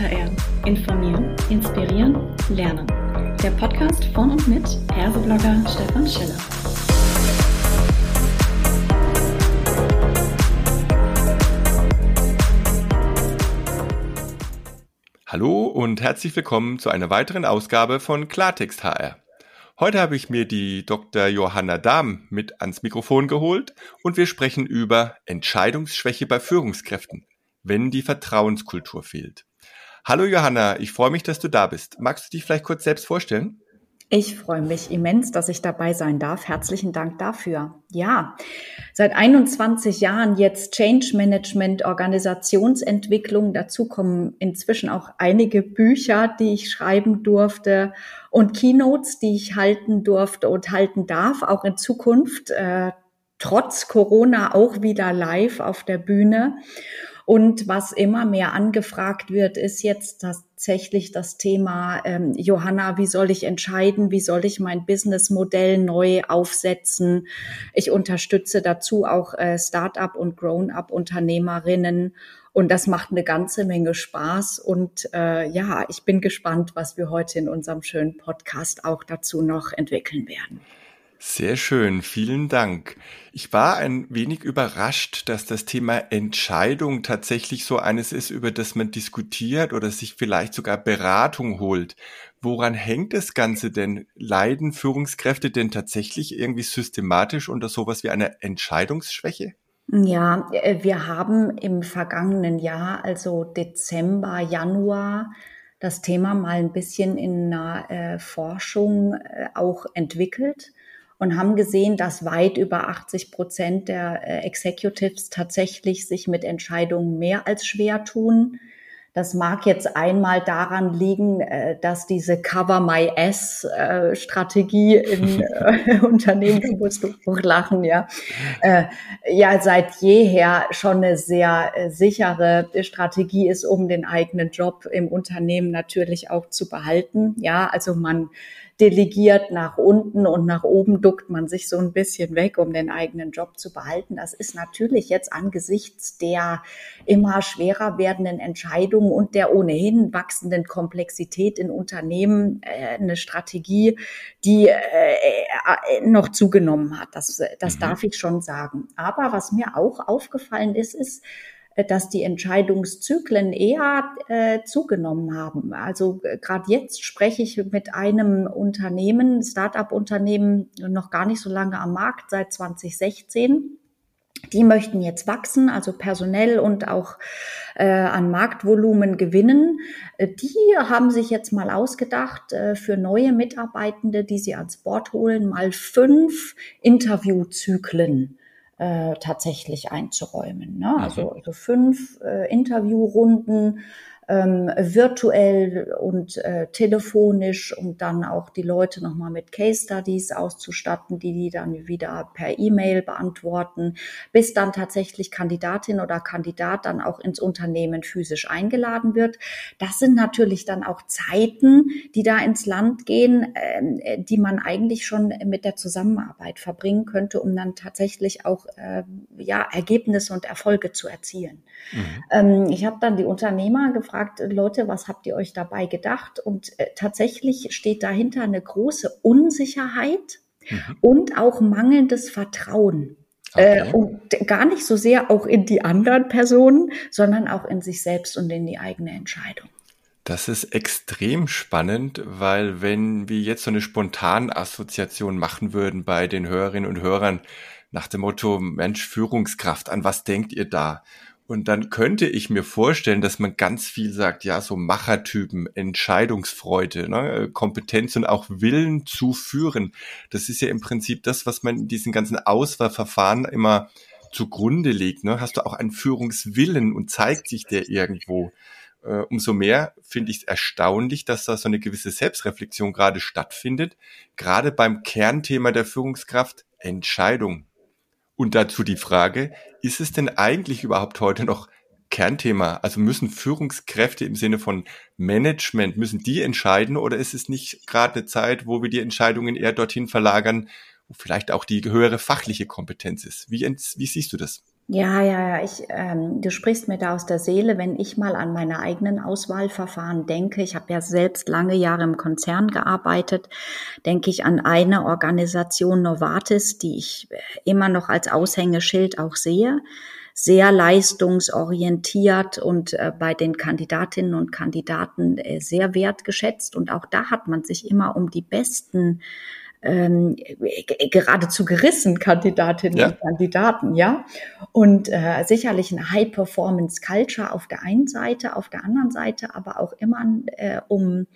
HR. Informieren, inspirieren, lernen. Der Podcast von und mit Herseblogger Stefan Schiller. Hallo und herzlich willkommen zu einer weiteren Ausgabe von Klartext HR. Heute habe ich mir die Dr. Johanna Dahm mit ans Mikrofon geholt und wir sprechen über Entscheidungsschwäche bei Führungskräften wenn die Vertrauenskultur fehlt. Hallo Johanna, ich freue mich, dass du da bist. Magst du dich vielleicht kurz selbst vorstellen? Ich freue mich immens, dass ich dabei sein darf. Herzlichen Dank dafür. Ja, seit 21 Jahren jetzt Change Management, Organisationsentwicklung. Dazu kommen inzwischen auch einige Bücher, die ich schreiben durfte und Keynotes, die ich halten durfte und halten darf, auch in Zukunft, äh, trotz Corona auch wieder live auf der Bühne. Und was immer mehr angefragt wird, ist jetzt tatsächlich das Thema, ähm, Johanna, wie soll ich entscheiden? Wie soll ich mein Businessmodell neu aufsetzen? Ich unterstütze dazu auch äh, Start-up und Grown-up-Unternehmerinnen. Und das macht eine ganze Menge Spaß. Und äh, ja, ich bin gespannt, was wir heute in unserem schönen Podcast auch dazu noch entwickeln werden. Sehr schön, vielen Dank. Ich war ein wenig überrascht, dass das Thema Entscheidung tatsächlich so eines ist, über das man diskutiert oder sich vielleicht sogar Beratung holt. Woran hängt das Ganze denn? Leiden Führungskräfte denn tatsächlich irgendwie systematisch unter sowas wie einer Entscheidungsschwäche? Ja, äh, wir haben im vergangenen Jahr, also Dezember, Januar, das Thema mal ein bisschen in einer äh, Forschung äh, auch entwickelt und haben gesehen, dass weit über 80 Prozent der äh, Executives tatsächlich sich mit Entscheidungen mehr als schwer tun. Das mag jetzt einmal daran liegen, äh, dass diese Cover My Ass äh, Strategie in Unternehmen, du musst du lachen, ja, ja seit jeher schon eine sehr sichere Strategie ist, um den eigenen Job im Unternehmen natürlich auch zu behalten. Ja, also man delegiert nach unten und nach oben duckt man sich so ein bisschen weg, um den eigenen Job zu behalten. Das ist natürlich jetzt angesichts der immer schwerer werdenden Entscheidungen und der ohnehin wachsenden Komplexität in Unternehmen äh, eine Strategie, die äh, äh, noch zugenommen hat. Das, das mhm. darf ich schon sagen. Aber was mir auch aufgefallen ist, ist, dass die Entscheidungszyklen eher äh, zugenommen haben. Also äh, gerade jetzt spreche ich mit einem Unternehmen, Start-up-Unternehmen, noch gar nicht so lange am Markt, seit 2016. Die möchten jetzt wachsen, also personell und auch äh, an Marktvolumen gewinnen. Äh, die haben sich jetzt mal ausgedacht, äh, für neue Mitarbeitende, die sie ans Board holen, mal fünf Interviewzyklen äh, tatsächlich einzuräumen. Ne? Also, also fünf äh, Interviewrunden ähm, virtuell und äh, telefonisch und dann auch die Leute nochmal mit Case Studies auszustatten, die die dann wieder per E-Mail beantworten, bis dann tatsächlich Kandidatin oder Kandidat dann auch ins Unternehmen physisch eingeladen wird. Das sind natürlich dann auch Zeiten, die da ins Land gehen, äh, die man eigentlich schon mit der Zusammenarbeit verbringen könnte, um dann tatsächlich auch äh, ja Ergebnisse und Erfolge zu erzielen. Mhm. Ähm, ich habe dann die Unternehmer gefragt, gefragt, Leute, was habt ihr euch dabei gedacht? Und äh, tatsächlich steht dahinter eine große Unsicherheit mhm. und auch mangelndes Vertrauen. Äh, okay. Und gar nicht so sehr auch in die anderen Personen, sondern auch in sich selbst und in die eigene Entscheidung. Das ist extrem spannend, weil wenn wir jetzt so eine spontane Assoziation machen würden bei den Hörerinnen und Hörern nach dem Motto, Mensch, Führungskraft, an was denkt ihr da? Und dann könnte ich mir vorstellen, dass man ganz viel sagt, ja, so Machertypen, Entscheidungsfreude, ne, Kompetenz und auch Willen zu führen. Das ist ja im Prinzip das, was man in diesen ganzen Auswahlverfahren immer zugrunde legt. Ne? Hast du auch einen Führungswillen und zeigt sich der irgendwo? Äh, umso mehr finde ich es erstaunlich, dass da so eine gewisse Selbstreflexion gerade stattfindet, gerade beim Kernthema der Führungskraft Entscheidung. Und dazu die Frage, ist es denn eigentlich überhaupt heute noch Kernthema? Also müssen Führungskräfte im Sinne von Management, müssen die entscheiden oder ist es nicht gerade eine Zeit, wo wir die Entscheidungen eher dorthin verlagern, wo vielleicht auch die höhere fachliche Kompetenz ist? Wie, wie siehst du das? Ja, ja, ja. Ich, ähm, du sprichst mir da aus der Seele, wenn ich mal an meine eigenen Auswahlverfahren denke. Ich habe ja selbst lange Jahre im Konzern gearbeitet. Denke ich an eine Organisation Novartis, die ich äh, immer noch als Aushängeschild auch sehe. Sehr leistungsorientiert und äh, bei den Kandidatinnen und Kandidaten äh, sehr wertgeschätzt. Und auch da hat man sich immer um die besten ähm, geradezu gerissen, Kandidatinnen ja. und Kandidaten, ja. Und äh, sicherlich eine High-Performance-Culture auf der einen Seite, auf der anderen Seite aber auch immer äh, um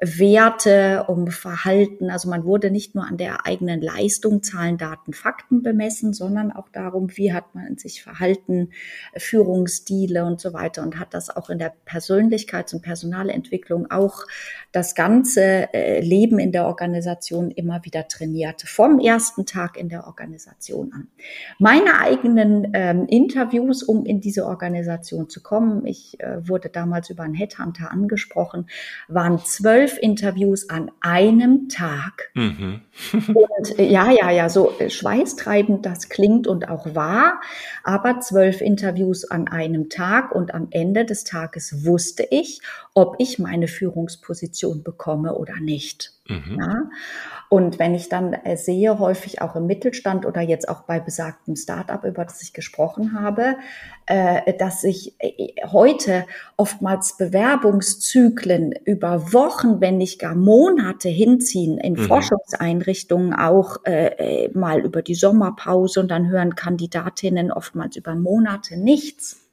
Werte, um Verhalten. Also man wurde nicht nur an der eigenen Leistung, Zahlen, Daten, Fakten bemessen, sondern auch darum, wie hat man sich verhalten, Führungsstile und so weiter und hat das auch in der Persönlichkeits- und Personalentwicklung auch das ganze äh, Leben in der Organisation immer wieder trainiert, vom ersten Tag in der Organisation an. Meine eigenen ähm, Interviews, um in diese Organisation zu kommen, ich äh, wurde damals über einen Headhunter angesprochen, waren zwölf zwölf Interviews an einem Tag. Mhm. und äh, ja, ja, ja, so äh, schweißtreibend das klingt und auch wahr, aber zwölf Interviews an einem Tag und am Ende des Tages wusste ich, ob ich meine Führungsposition bekomme oder nicht. Mhm. Ja? Und wenn ich dann äh, sehe, häufig auch im Mittelstand oder jetzt auch bei besagtem Startup, über das ich gesprochen habe, äh, dass sich äh, heute oftmals Bewerbungszyklen über Wochen, wenn nicht gar Monate hinziehen, in mhm. Forschungseinrichtungen auch mal über die Sommerpause und dann hören Kandidatinnen oftmals über Monate nichts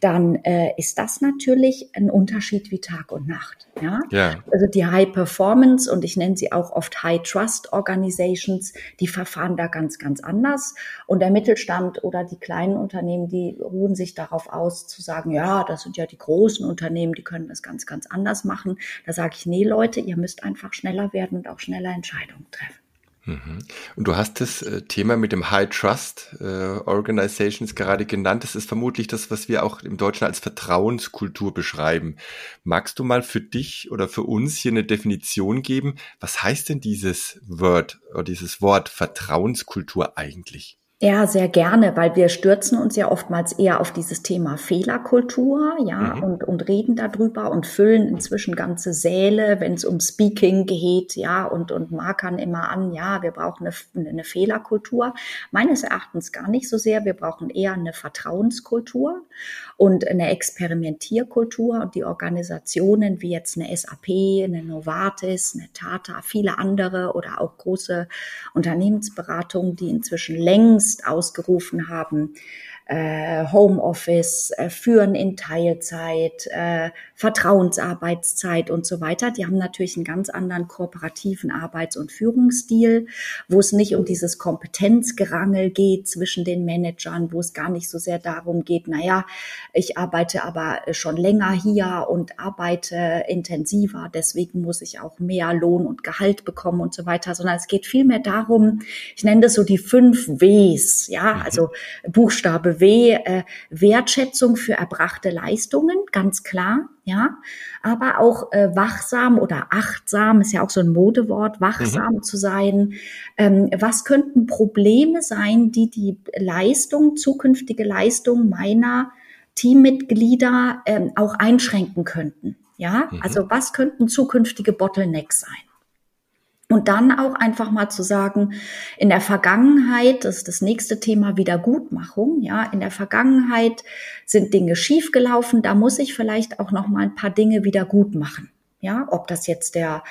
dann äh, ist das natürlich ein Unterschied wie Tag und Nacht. Ja? ja. Also die High Performance und ich nenne sie auch oft High Trust Organizations, die verfahren da ganz, ganz anders. Und der Mittelstand oder die kleinen Unternehmen, die ruhen sich darauf aus zu sagen, ja, das sind ja die großen Unternehmen, die können das ganz, ganz anders machen. Da sage ich, nee, Leute, ihr müsst einfach schneller werden und auch schneller Entscheidungen treffen. Mhm. Und du hast das äh, Thema mit dem High Trust äh, Organizations gerade genannt. Das ist vermutlich das, was wir auch im Deutschen als Vertrauenskultur beschreiben. Magst du mal für dich oder für uns hier eine Definition geben? Was heißt denn dieses Wort oder dieses Wort Vertrauenskultur eigentlich? Ja, sehr gerne, weil wir stürzen uns ja oftmals eher auf dieses Thema Fehlerkultur, ja, mhm. und, und reden darüber und füllen inzwischen ganze Säle, wenn es um Speaking geht, ja, und, und markern immer an, ja, wir brauchen eine, eine Fehlerkultur. Meines Erachtens gar nicht so sehr. Wir brauchen eher eine Vertrauenskultur und eine Experimentierkultur und die Organisationen wie jetzt eine SAP, eine Novartis, eine Tata, viele andere oder auch große Unternehmensberatungen, die inzwischen längst Dienst ausgerufen haben, äh, Homeoffice, äh, Führen in Teilzeit, äh, Vertrauensarbeitszeit und so weiter. Die haben natürlich einen ganz anderen kooperativen Arbeits- und Führungsstil, wo es nicht um dieses Kompetenzgerangel geht zwischen den Managern, wo es gar nicht so sehr darum geht, naja, ich arbeite aber schon länger hier und arbeite intensiver, deswegen muss ich auch mehr Lohn und Gehalt bekommen und so weiter, sondern es geht vielmehr darum, ich nenne das so die fünf Ws, ja, mhm. also Buchstabe W, äh, Wertschätzung für erbrachte Leistungen, ganz klar, ja, aber auch äh, wachsam oder achtsam, ist ja auch so ein Modewort, wachsam mhm. zu sein. Ähm, was könnten Probleme sein, die die Leistung, zukünftige Leistung meiner Teammitglieder ähm, auch einschränken könnten? Ja, mhm. also was könnten zukünftige Bottlenecks sein? Und dann auch einfach mal zu sagen, in der Vergangenheit, das ist das nächste Thema Wiedergutmachung, ja, in der Vergangenheit sind Dinge schiefgelaufen, da muss ich vielleicht auch noch mal ein paar Dinge wieder gut machen. Ja, ob das jetzt der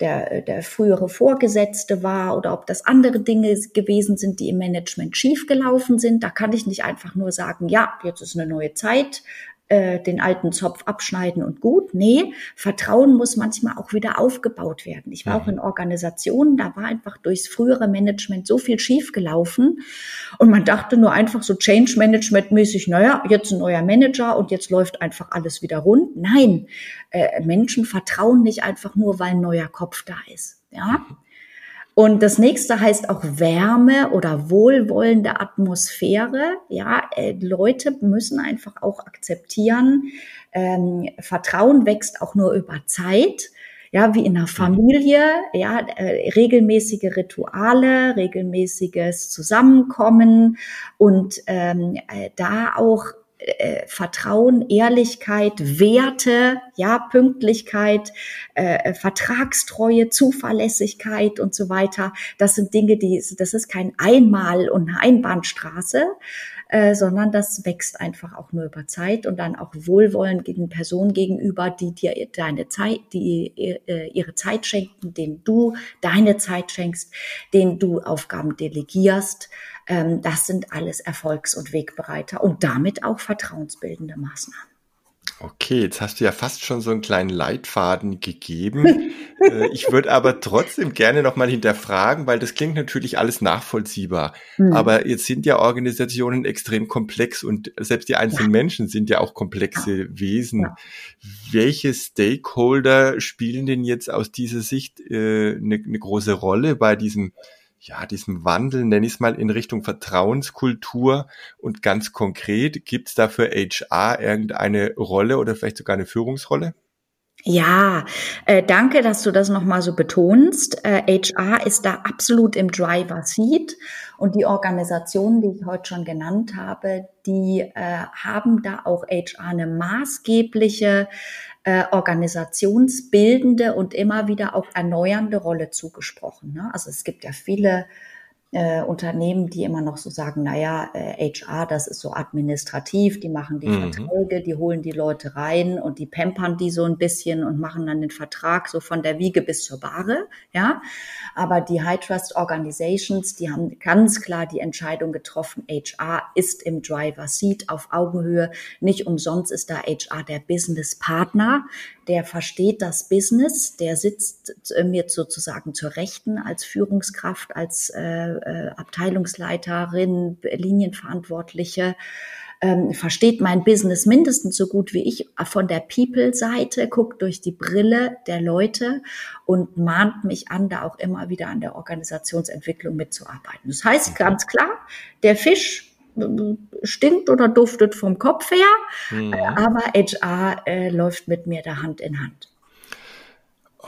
der, der frühere Vorgesetzte war oder ob das andere Dinge gewesen sind, die im Management schiefgelaufen sind. Da kann ich nicht einfach nur sagen, ja, jetzt ist eine neue Zeit, äh, den alten Zopf abschneiden und gut. Nee, Vertrauen muss manchmal auch wieder aufgebaut werden. Ich war mhm. auch in Organisationen, da war einfach durchs frühere Management so viel schiefgelaufen und man dachte nur einfach so Change Management mäßig, naja, jetzt ein neuer Manager und jetzt läuft einfach alles wieder rund. Nein, äh, Menschen vertrauen nicht einfach nur, weil ein neuer Kopf da ist. Ja. Und das nächste heißt auch Wärme oder wohlwollende Atmosphäre. Ja, äh, Leute müssen einfach auch akzeptieren, ähm, Vertrauen wächst auch nur über Zeit. ja, wie in einer Familie, ja, äh, regelmäßige Rituale, regelmäßiges Zusammenkommen und ähm, äh, da auch äh, Vertrauen, Ehrlichkeit, Werte, ja, Pünktlichkeit, äh, Vertragstreue, Zuverlässigkeit und so weiter. Das sind Dinge, die, das ist kein Einmal und Einbahnstraße, äh, sondern das wächst einfach auch nur über Zeit und dann auch Wohlwollen gegen Personen gegenüber, die dir deine Zeit, die äh, ihre Zeit schenken, denen du deine Zeit schenkst, denen du Aufgaben delegierst. Ähm, das sind alles Erfolgs- und Wegbereiter und damit auch vertrauensbildende Maßnahmen. Okay, jetzt hast du ja fast schon so einen kleinen Leitfaden gegeben. Äh, ich würde aber trotzdem gerne nochmal hinterfragen, weil das klingt natürlich alles nachvollziehbar. Mhm. Aber jetzt sind ja Organisationen extrem komplex und selbst die einzelnen ja. Menschen sind ja auch komplexe. Wesen. Ja. Welche Stakeholder spielen denn jetzt aus dieser Sicht äh, eine, eine große Rolle bei diesem ja, diesem Wandel, nenne ich es mal, in Richtung Vertrauenskultur und ganz konkret, gibt es da für HR irgendeine Rolle oder vielleicht sogar eine Führungsrolle? Ja, äh, danke, dass du das nochmal so betonst. Äh, HR ist da absolut im Driver Seat und die Organisationen, die ich heute schon genannt habe, die äh, haben da auch HR eine maßgebliche äh, organisationsbildende und immer wieder auch erneuernde Rolle zugesprochen. Ne? Also es gibt ja viele äh, Unternehmen, die immer noch so sagen, naja, äh, HR, das ist so administrativ, die machen die mhm. Verträge, die holen die Leute rein und die pampern die so ein bisschen und machen dann den Vertrag so von der Wiege bis zur Bahre, ja. Aber die High Trust Organizations, die haben ganz klar die Entscheidung getroffen, HR ist im Driver Seat auf Augenhöhe. Nicht umsonst ist da HR der Business Partner der versteht das Business, der sitzt äh, mir sozusagen zur Rechten als Führungskraft, als äh, äh, Abteilungsleiterin, Linienverantwortliche, ähm, versteht mein Business mindestens so gut wie ich von der People-Seite, guckt durch die Brille der Leute und mahnt mich an, da auch immer wieder an der Organisationsentwicklung mitzuarbeiten. Das heißt ganz klar, der Fisch stinkt oder duftet vom Kopf her, mhm. aber HR äh, läuft mit mir da Hand in Hand.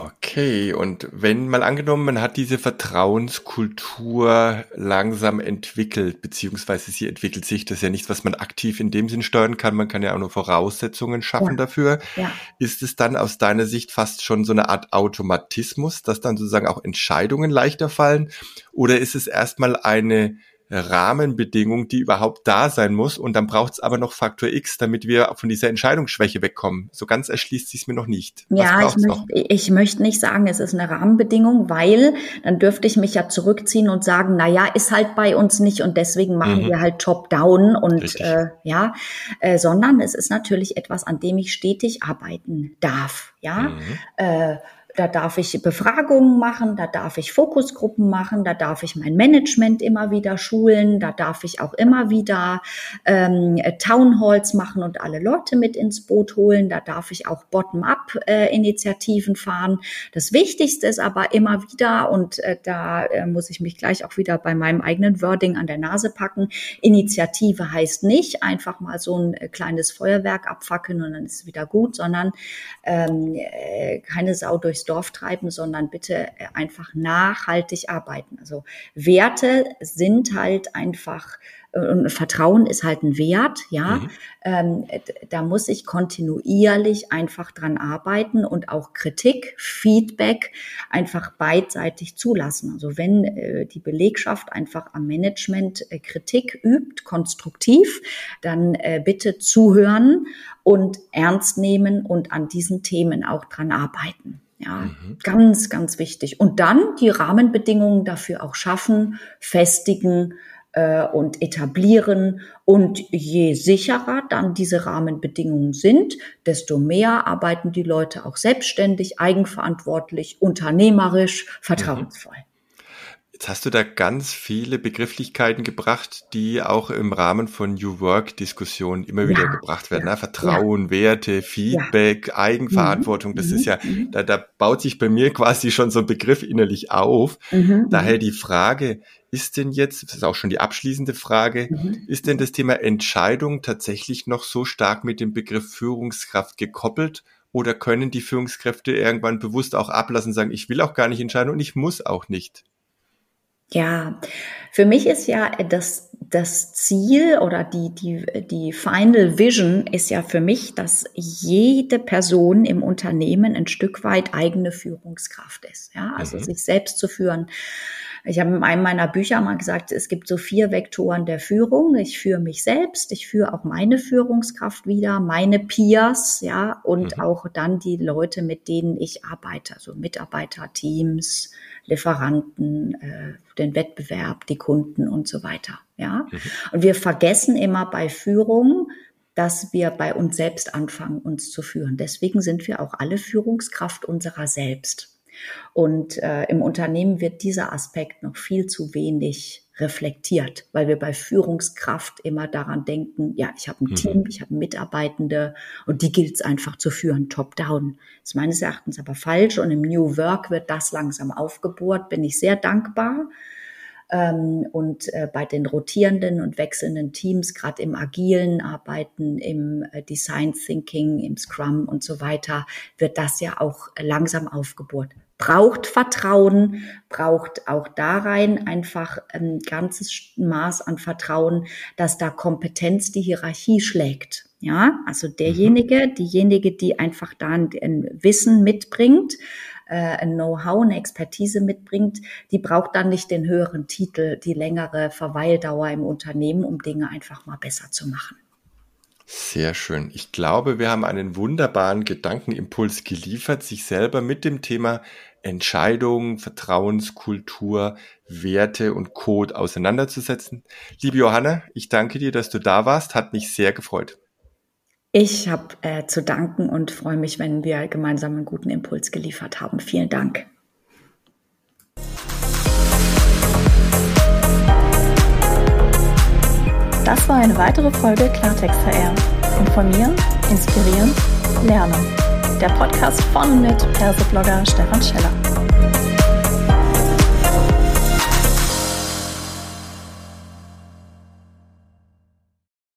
Okay, und wenn mal angenommen, man hat diese Vertrauenskultur langsam entwickelt, beziehungsweise sie entwickelt sich, das ist ja nichts, was man aktiv in dem Sinn steuern kann, man kann ja auch nur Voraussetzungen schaffen ja. dafür. Ja. Ist es dann aus deiner Sicht fast schon so eine Art Automatismus, dass dann sozusagen auch Entscheidungen leichter fallen? Oder ist es erstmal eine Rahmenbedingung, die überhaupt da sein muss. Und dann braucht es aber noch Faktor X, damit wir von dieser Entscheidungsschwäche wegkommen. So ganz erschließt sich mir noch nicht. Was ja, ich möchte, ich möchte nicht sagen, es ist eine Rahmenbedingung, weil dann dürfte ich mich ja zurückziehen und sagen, na ja, ist halt bei uns nicht und deswegen machen mhm. wir halt Top-Down und äh, ja, äh, sondern es ist natürlich etwas, an dem ich stetig arbeiten darf. Ja, mhm. äh, da darf ich Befragungen machen, da darf ich Fokusgruppen machen, da darf ich mein Management immer wieder schulen, da darf ich auch immer wieder ähm, Townhalls machen und alle Leute mit ins Boot holen, da darf ich auch Bottom-up-Initiativen äh, fahren. Das Wichtigste ist aber immer wieder, und äh, da äh, muss ich mich gleich auch wieder bei meinem eigenen Wording an der Nase packen, Initiative heißt nicht einfach mal so ein äh, kleines Feuerwerk abfackeln und dann ist es wieder gut, sondern ähm, äh, keine Sau durchs Dorf treiben, sondern bitte äh, einfach nachhaltig arbeiten. Also Werte sind halt einfach äh, und Vertrauen ist halt ein Wert, ja. Mhm. Ähm, da muss ich kontinuierlich einfach dran arbeiten und auch Kritik, Feedback einfach beidseitig zulassen. Also wenn äh, die Belegschaft einfach am Management äh, Kritik übt, konstruktiv, dann äh, bitte zuhören und ernst nehmen und an diesen Themen auch dran arbeiten. Ja, mhm. ganz, ganz wichtig. Und dann die Rahmenbedingungen dafür auch schaffen, festigen äh, und etablieren. Und je sicherer dann diese Rahmenbedingungen sind, desto mehr arbeiten die Leute auch selbstständig, eigenverantwortlich, unternehmerisch, vertrauensvoll. Mhm. Jetzt hast du da ganz viele Begrifflichkeiten gebracht, die auch im Rahmen von New Work Diskussionen immer ja, wieder gebracht werden. Ja, ne? Vertrauen, ja. Werte, Feedback, Eigenverantwortung. Das mhm, ist ja, mhm. da, da baut sich bei mir quasi schon so ein Begriff innerlich auf. Mhm, Daher die Frage, ist denn jetzt, das ist auch schon die abschließende Frage, mhm. ist denn das Thema Entscheidung tatsächlich noch so stark mit dem Begriff Führungskraft gekoppelt? Oder können die Führungskräfte irgendwann bewusst auch ablassen, sagen, ich will auch gar nicht entscheiden und ich muss auch nicht? Ja, für mich ist ja das, das Ziel oder die, die, die Final Vision ist ja für mich, dass jede Person im Unternehmen ein Stück weit eigene Führungskraft ist. Ja, also mhm. sich selbst zu führen. Ich habe in einem meiner Bücher mal gesagt, es gibt so vier Vektoren der Führung. Ich führe mich selbst, ich führe auch meine Führungskraft wieder, meine Peers, ja, und mhm. auch dann die Leute, mit denen ich arbeite, also Mitarbeiter, Teams, Lieferanten, äh, den Wettbewerb, die Kunden und so weiter. Ja, mhm. und wir vergessen immer bei Führung, dass wir bei uns selbst anfangen, uns zu führen. Deswegen sind wir auch alle Führungskraft unserer selbst. Und äh, im Unternehmen wird dieser Aspekt noch viel zu wenig reflektiert, weil wir bei Führungskraft immer daran denken, ja, ich habe ein mhm. Team, ich habe Mitarbeitende und die gilt es einfach zu führen, top-down. Das ist meines Erachtens aber falsch und im New Work wird das langsam aufgebohrt, bin ich sehr dankbar. Ähm, und äh, bei den rotierenden und wechselnden Teams, gerade im agilen Arbeiten, im äh, Design Thinking, im Scrum und so weiter, wird das ja auch langsam aufgebohrt braucht Vertrauen, braucht auch da rein einfach ein ganzes Maß an Vertrauen, dass da Kompetenz die Hierarchie schlägt. Ja, also derjenige, mhm. diejenige, die einfach da ein, Wissen mitbringt, äh, ein Know-how, eine Expertise mitbringt, die braucht dann nicht den höheren Titel, die längere Verweildauer im Unternehmen, um Dinge einfach mal besser zu machen. Sehr schön. Ich glaube, wir haben einen wunderbaren Gedankenimpuls geliefert, sich selber mit dem Thema Entscheidungen, Vertrauenskultur, Werte und Code auseinanderzusetzen. Liebe Johanna, ich danke dir, dass du da warst. Hat mich sehr gefreut. Ich habe äh, zu danken und freue mich, wenn wir gemeinsam einen guten Impuls geliefert haben. Vielen Dank. Das war eine weitere Folge Klartext HR. Informieren, inspirieren, lernen der Podcast von mit Perseblogger Stefan Scheller.